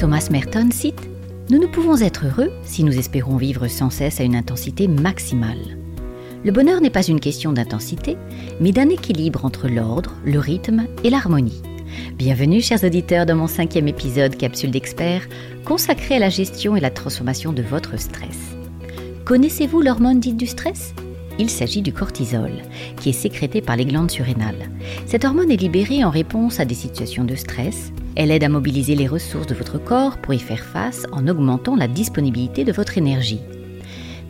Thomas Merton cite Nous ne pouvons être heureux si nous espérons vivre sans cesse à une intensité maximale. Le bonheur n'est pas une question d'intensité, mais d'un équilibre entre l'ordre, le rythme et l'harmonie. Bienvenue chers auditeurs dans mon cinquième épisode Capsule d'experts consacré à la gestion et la transformation de votre stress. Connaissez-vous l'hormone dite du stress? Il s'agit du cortisol, qui est sécrété par les glandes surrénales. Cette hormone est libérée en réponse à des situations de stress. Elle aide à mobiliser les ressources de votre corps pour y faire face en augmentant la disponibilité de votre énergie.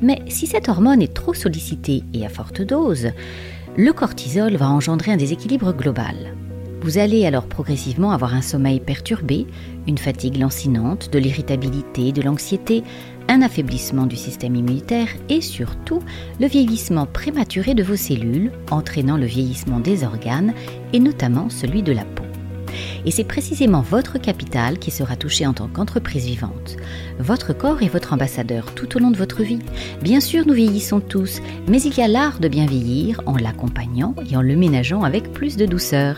Mais si cette hormone est trop sollicitée et à forte dose, le cortisol va engendrer un déséquilibre global. Vous allez alors progressivement avoir un sommeil perturbé, une fatigue lancinante, de l'irritabilité, de l'anxiété, un affaiblissement du système immunitaire et surtout le vieillissement prématuré de vos cellules, entraînant le vieillissement des organes et notamment celui de la peau. Et c'est précisément votre capital qui sera touché en tant qu'entreprise vivante. Votre corps est votre ambassadeur tout au long de votre vie. Bien sûr, nous vieillissons tous, mais il y a l'art de bien vieillir en l'accompagnant et en le ménageant avec plus de douceur.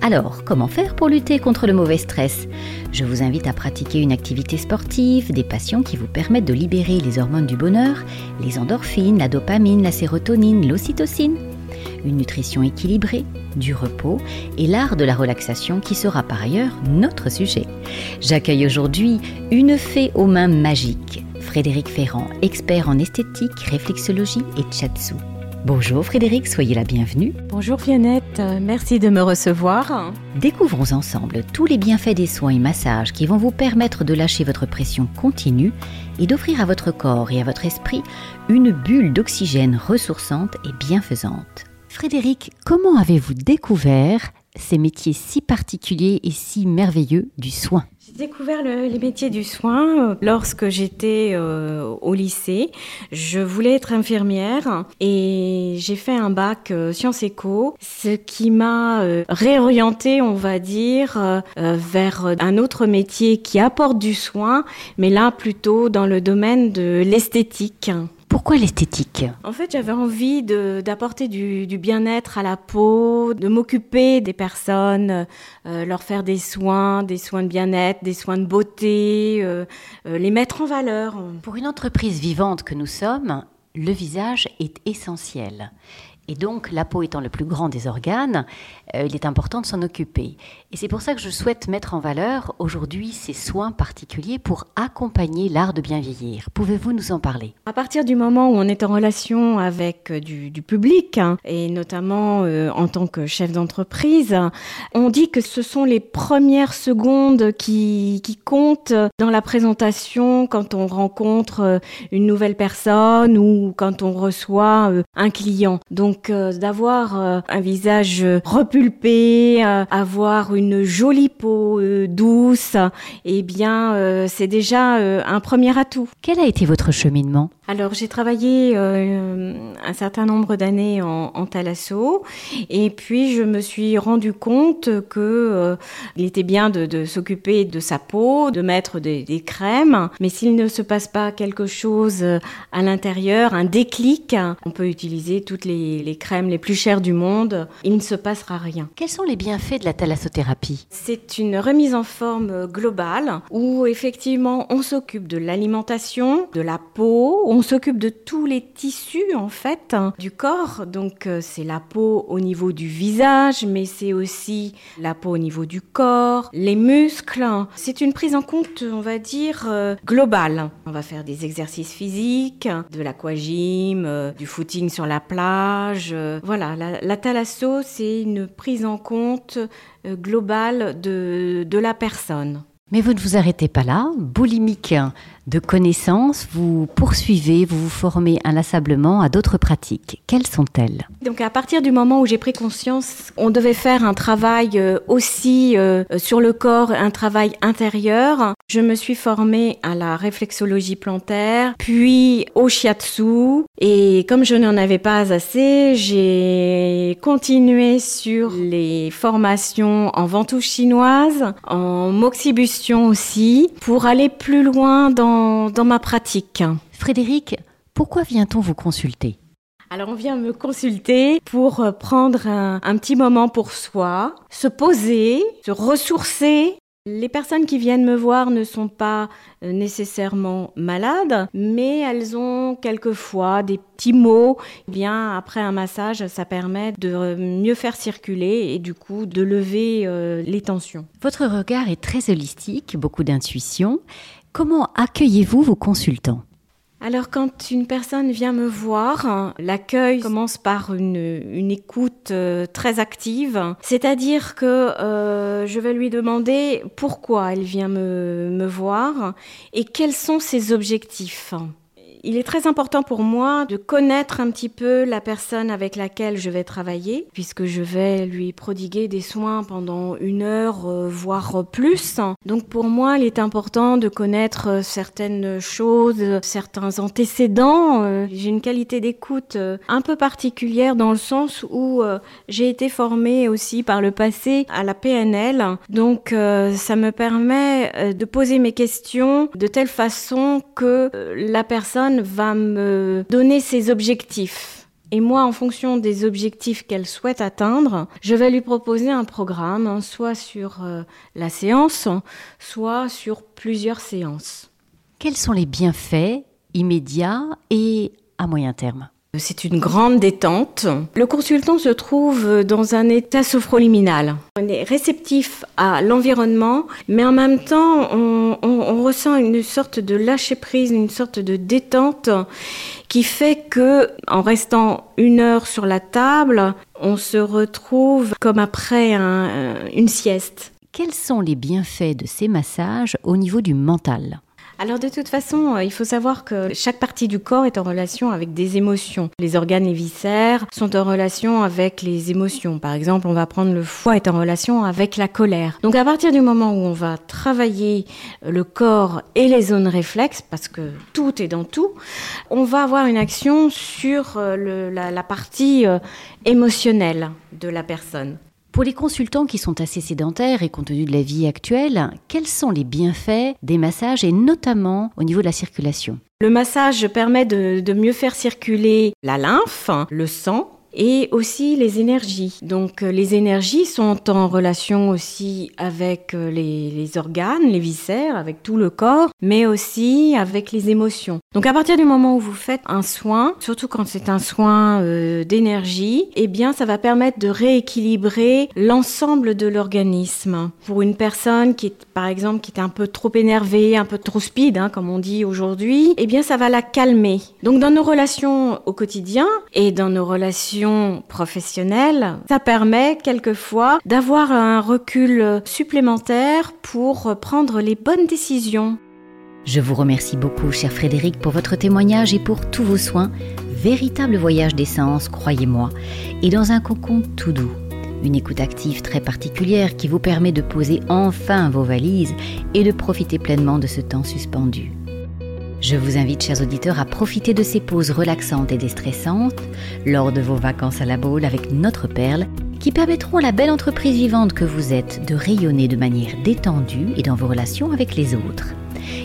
Alors, comment faire pour lutter contre le mauvais stress? Je vous invite à pratiquer une activité sportive, des passions qui vous permettent de libérer les hormones du bonheur, les endorphines, la dopamine, la sérotonine, l'ocytocine, une nutrition équilibrée, du repos et l'art de la relaxation qui sera par ailleurs notre sujet. J'accueille aujourd'hui une fée aux mains magiques, Frédéric Ferrand, expert en esthétique, réflexologie et chatsu. Bonjour Frédéric, soyez la bienvenue. Bonjour Fionnette, merci de me recevoir. Découvrons ensemble tous les bienfaits des soins et massages qui vont vous permettre de lâcher votre pression continue et d'offrir à votre corps et à votre esprit une bulle d'oxygène ressourçante et bienfaisante. Frédéric, comment avez-vous découvert ces métiers si particuliers et si merveilleux du soin? J'ai découvert les métiers du soin euh, lorsque j'étais euh, au lycée. Je voulais être infirmière et j'ai fait un bac euh, sciences éco, ce qui m'a réorientée, on va dire, vers un autre métier qui apporte du soin, mais là plutôt dans le domaine de l'esthétique. Pourquoi l'esthétique? En fait, j'avais envie d'apporter du, bien-être à la peau, de m'occuper des personnes, euh, leur faire des soins, des soins de bien-être, des soins de beauté, euh, euh, les mettre en valeur. Pour une entreprise vivante que nous sommes, le visage est essentiel. Et donc, la peau étant le plus grand des organes, euh, il est important de s'en occuper. Et c'est pour ça que je souhaite mettre en valeur aujourd'hui ces soins particuliers pour accompagner l'art de bien vieillir. Pouvez-vous nous en parler? À partir du moment où on est en relation avec euh, du, public, hein, et notamment euh, en tant que chef d'entreprise, on dit que ce sont les premières secondes qui, qui comptent dans la présentation quand on rencontre une nouvelle personne ou quand on reçoit un client. Donc, euh, d'avoir euh, un visage repulpé, euh, avoir une jolie peau douce, eh bien c'est déjà un premier atout. Quel a été votre cheminement? Alors j'ai travaillé euh, un certain nombre d'années en, en, thalasso et puis je me suis rendu compte que euh, il était bien de, de s'occuper de sa peau, de mettre des, des crèmes, mais s'il ne se passe pas quelque chose à l'intérieur, un déclic, on peut utiliser toutes les, les, crèmes les plus chères du monde, il ne se passera rien. Quels sont les bienfaits de la thalassothérapie? C'est une remise en forme globale où effectivement on s'occupe de l'alimentation, de la peau, on s'occupe de tous les tissus en fait hein, du corps. Donc euh, c'est la peau au niveau du visage, mais c'est aussi la peau au niveau du corps, les muscles. C'est une prise en compte, on va dire, euh, globale. On va faire des exercices physiques, de l'aquagym, euh, du footing sur la plage. voilà, la, la thalasso, c'est une prise en compte globale de, de la personne. Mais vous ne vous arrêtez pas là. Boulimique de connaissances, vous poursuivez, vous vous formez inlassablement à d'autres pratiques. Quelles sont-elles? Donc à partir du moment où j'ai pris conscience, on devait faire un travail euh, aussi euh, sur le corps, un travail intérieur. Je me suis formée à la réflexologie plantaire, puis au shiatsu. Et comme je n'en avais pas assez, j'ai continué sur les formations en ventouse chinoise, en moxibustion aussi, pour aller plus loin dans dans, ma pratique. Frédéric, pourquoi vient-on vous consulter? Alors on vient me consulter pour prendre un, petit moment pour soi, se poser, se ressourcer Les personnes qui viennent me voir ne sont pas euh, nécessairement malades, mais elles ont quelquefois des petits maux. Eh bien, après un massage, ça permet de mieux faire circuler et du coup de lever euh, les tensions. Votre regard est très holistique, beaucoup d'intuition. Comment accueillez-vous vos consultants alors quand une personne vient me voir, l'accueil commence par une, écoute euh, très active, c'est-à-dire que euh, je vais lui demander pourquoi elle vient me, me voir et quels sont ses objectifs il est très important pour moi de connaître un petit peu la personne avec laquelle je vais travailler, puisque je vais lui prodiguer des soins pendant une heure, euh, voire plus. Donc pour moi, il est important de connaître euh, certaines choses, certains antécédents. Euh, j'ai une qualité d'écoute un peu particulière dans le sens où j'ai été formée aussi par le passé à la PNL. Donc ça me permet de poser mes questions de telle façon que la personne va me donner ses objectifs. Et moi, en fonction des objectifs qu'elle souhaite atteindre, je vais lui proposer un programme, hein, soit sur euh, la séance, soit sur plusieurs séances. Quels sont les bienfaits immédiats et à moyen terme? C'est une grande détente. Le consultant se trouve dans un état sophroliminal. On est réceptif à l'environnement, mais en même temps, on, ressent une sorte de lâcher prise, une sorte de détente qui fait que, en restant une heure sur la table, on se retrouve comme après une sieste. Quels sont les bienfaits de ces massages au niveau du mental? Alors de toute façon, euh, il faut savoir que chaque partie du corps est en relation avec des émotions. Les organes et viscères sont en relation avec les émotions. Par exemple, on va prendre le foie est en relation avec la colère. Donc à partir du moment où on va travailler le corps et les zones réflexes, parce que tout est dans tout, on va avoir une action sur euh, la, partie euh, émotionnelle de la personne. Pour les consultants qui sont assez sédentaires et compte tenu de la vie actuelle, quels sont les bienfaits des massages et notamment au niveau de la circulation? Le massage permet de, mieux faire circuler la lymphe, le sang, et aussi les énergies. Donc euh, les énergies sont en relation aussi avec euh, les, organes, les viscères, avec tout le corps, mais aussi avec les émotions. Donc à partir du moment où vous faites un soin, surtout quand c'est un soin euh, d'énergie, eh bien ça va permettre de rééquilibrer l'ensemble de l'organisme. Pour une personne qui est par exemple qui est un peu trop énervée, un peu trop speed, hein, comme on dit aujourd'hui, eh bien ça va la calmer. Donc dans nos relations au quotidien et dans nos relations professionnelle, ça permet quelquefois d'avoir un recul supplémentaire pour prendre les bonnes décisions. Je vous remercie beaucoup, cher Frédéric, pour votre témoignage et pour tous vos soins. Véritable voyage d'essence, croyez-moi, et dans un cocon tout doux. Une écoute active très particulière qui vous permet de poser enfin vos valises et de profiter pleinement de ce temps suspendu. Je vous invite, chers auditeurs, à profiter de ces pauses relaxantes et déstressantes lors de vos vacances à la Baule avec notre perle qui permettront à la belle entreprise vivante que vous êtes de rayonner de manière détendue et dans vos relations avec les autres.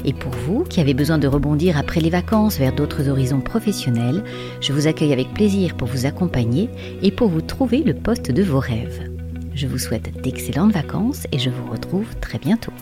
Et pour vous qui avez besoin de rebondir après les vacances vers d'autres horizons professionnels, je vous accueille avec plaisir pour vous accompagner et pour vous trouver le poste de vos rêves. Je vous souhaite d'excellentes vacances et je vous retrouve très bientôt.